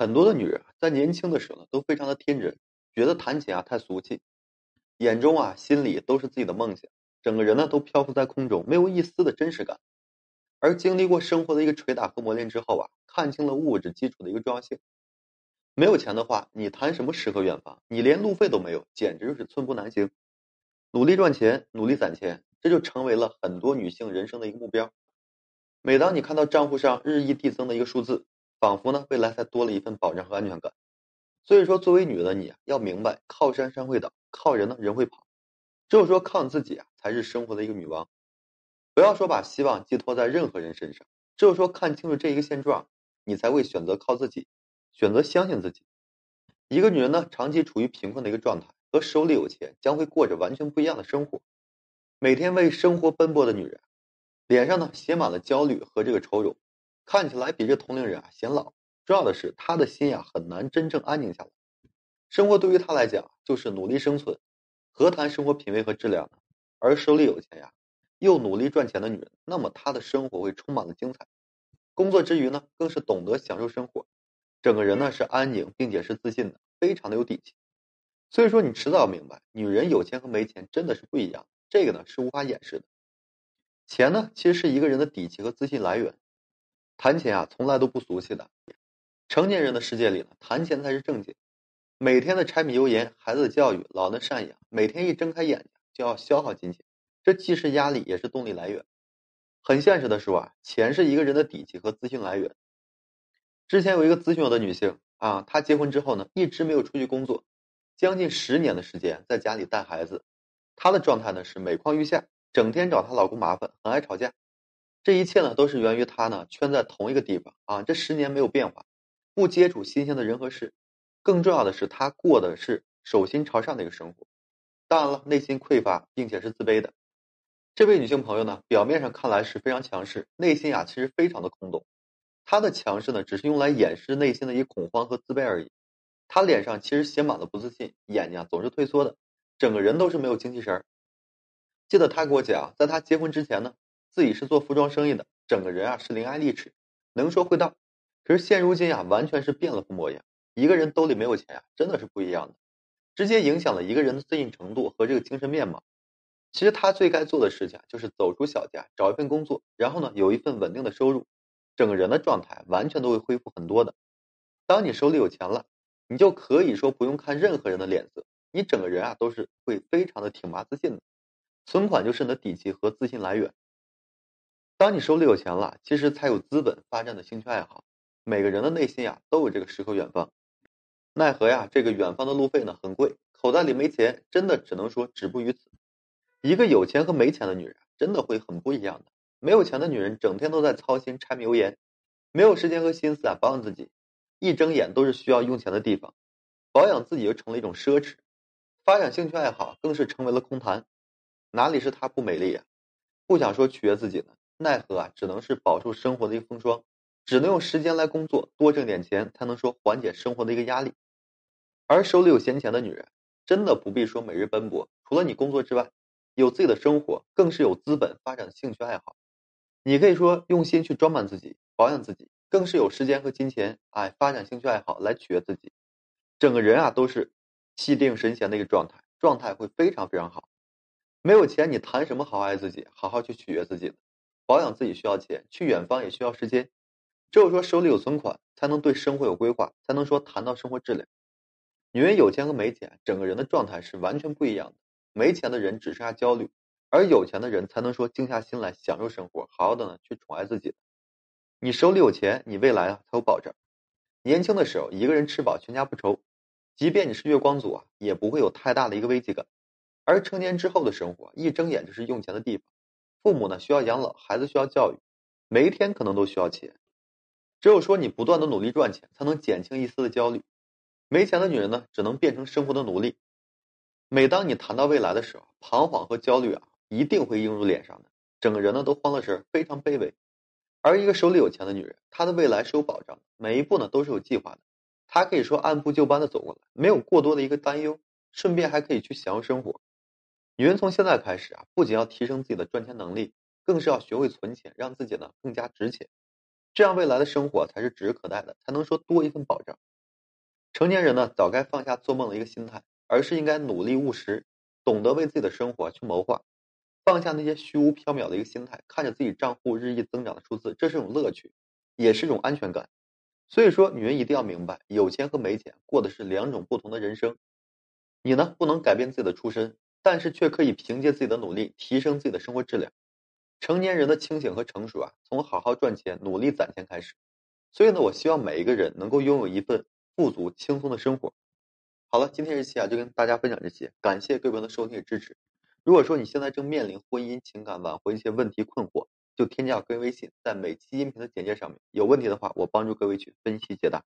很多的女人在年轻的时候呢，都非常的天真，觉得谈钱啊太俗气，眼中啊心里都是自己的梦想，整个人呢都漂浮在空中，没有一丝的真实感。而经历过生活的一个捶打和磨练之后啊，看清了物质基础的一个重要性。没有钱的话，你谈什么诗和远方？你连路费都没有，简直就是寸步难行。努力赚钱，努力攒钱，这就成为了很多女性人生的一个目标。每当你看到账户上日益递增的一个数字，仿佛呢未来才多了一份保障和安全感。所以说，作为女的你要明白，靠山山会倒，靠人呢人会跑。只有说靠自己啊，才是生活的一个女王。不要说把希望寄托在任何人身上，只有说看清楚这一个现状，你才会选择靠自己。选择相信自己。一个女人呢，长期处于贫困的一个状态，和手里有钱将会过着完全不一样的生活。每天为生活奔波的女人，脸上呢写满了焦虑和这个愁容，看起来比这同龄人啊显老。重要的是，他的心呀很难真正安静下来。生活对于他来讲就是努力生存，何谈生活品味和质量呢？而手里有钱呀，又努力赚钱的女人，那么她的生活会充满了精彩。工作之余呢，更是懂得享受生活。整个人呢是安宁，并且是自信的，非常的有底气。所以说，你迟早要明白，女人有钱和没钱真的是不一样，这个呢是无法掩饰的。钱呢，其实是一个人的底气和自信来源。谈钱啊，从来都不俗气的。成年人的世界里呢，谈钱才是正经。每天的柴米油盐、孩子的教育、老人赡养，每天一睁开眼睛就要消耗金钱，这既是压力，也是动力来源。很现实的说啊，钱是一个人的底气和自信来源。之前有一个咨询我的女性啊，她结婚之后呢，一直没有出去工作，将近十年的时间在家里带孩子。她的状态呢是每况愈下，整天找她老公麻烦，很爱吵架。这一切呢都是源于他呢圈在同一个地方啊，这十年没有变化，不接触新鲜的人和事。更重要的是，他过的是手心朝上的一个生活。当然了，内心匮乏并且是自卑的。这位女性朋友呢，表面上看来是非常强势，内心啊其实非常的空洞。她的强势呢，只是用来掩饰内心的一恐慌和自卑而已。她脸上其实写满了不自信，眼睛啊总是退缩的，整个人都是没有精气神儿。记得他给我讲，在他结婚之前呢，自己是做服装生意的，整个人啊是伶牙俐齿，能说会道。可是现如今啊，完全是变了副模样。一个人兜里没有钱啊，真的是不一样的，直接影响了一个人的自信程度和这个精神面貌。其实他最该做的事情就是走出小家，找一份工作，然后呢，有一份稳定的收入。整个人的状态完全都会恢复很多的。当你手里有钱了，你就可以说不用看任何人的脸色，你整个人啊都是会非常的挺拔自信的。存款就是你的底气和自信来源。当你手里有钱了，其实才有资本发展的兴趣爱好。每个人的内心呀都有这个诗和远方，奈何呀这个远方的路费呢很贵，口袋里没钱，真的只能说止步于此。一个有钱和没钱的女人真的会很不一样的。没有钱的女人整天都在操心柴米油盐，没有时间和心思啊保养自己，一睁眼都是需要用钱的地方，保养自己又成了一种奢侈，发展兴趣爱好更是成为了空谈。哪里是她不美丽啊？不想说取悦自己呢，奈何啊，只能是饱受生活的一个风霜，只能用时间来工作，多挣点钱才能说缓解生活的一个压力。而手里有闲钱的女人，真的不必说每日奔波，除了你工作之外，有自己的生活，更是有资本发展兴趣爱好。你可以说用心去装扮自己、保养自己，更是有时间和金钱，哎，发展兴趣爱好来取悦自己。整个人啊都是气定神闲的一个状态，状态会非常非常好。没有钱，你谈什么好爱自己、好好去取悦自己呢？保养自己需要钱，去远方也需要时间。只有说手里有存款，才能对生活有规划，才能说谈到生活质量。女人有钱和没钱，整个人的状态是完全不一样的。没钱的人只剩下焦虑。而有钱的人才能说静下心来享受生活，好好的呢去宠爱自己。你手里有钱，你未来啊才有保障。年轻的时候一个人吃饱全家不愁，即便你是月光族啊，也不会有太大的一个危机感。而成年之后的生活，一睁眼就是用钱的地方。父母呢需要养老，孩子需要教育，每一天可能都需要钱。只有说你不断的努力赚钱，才能减轻一丝的焦虑。没钱的女人呢，只能变成生活的奴隶。每当你谈到未来的时候，彷徨和焦虑啊。一定会映入脸上的，整个人呢都慌了神，非常卑微。而一个手里有钱的女人，她的未来是有保障的，每一步呢都是有计划的。她可以说按部就班的走过来，没有过多的一个担忧，顺便还可以去享受生活。女人从现在开始啊，不仅要提升自己的赚钱能力，更是要学会存钱，让自己呢更加值钱。这样未来的生活才是指日可待的，才能说多一份保障。成年人呢，早该放下做梦的一个心态，而是应该努力务实，懂得为自己的生活去谋划，放下那些虚无缥缈的一个心态，看着自己账户日益增长的数字，这是一种乐趣，也是一种安全感。所以说，女人一定要明白，有钱和没钱过的是两种不同的人生。你呢，不能改变自己的出身，但是却可以凭借自己的努力提升自己的生活质量。成年人的清醒和成熟啊，从好好赚钱、努力攒钱开始。所以呢，我希望每一个人能够拥有一份富足、轻松的生活。好了，今天这期啊，就跟大家分享这些，感谢各位的收听与支持。如果说你现在正面临婚姻、情感挽回一些问题困惑，就添加个人微信，在每期音频的简介上面，有问题的话，我帮助各位去分析解答。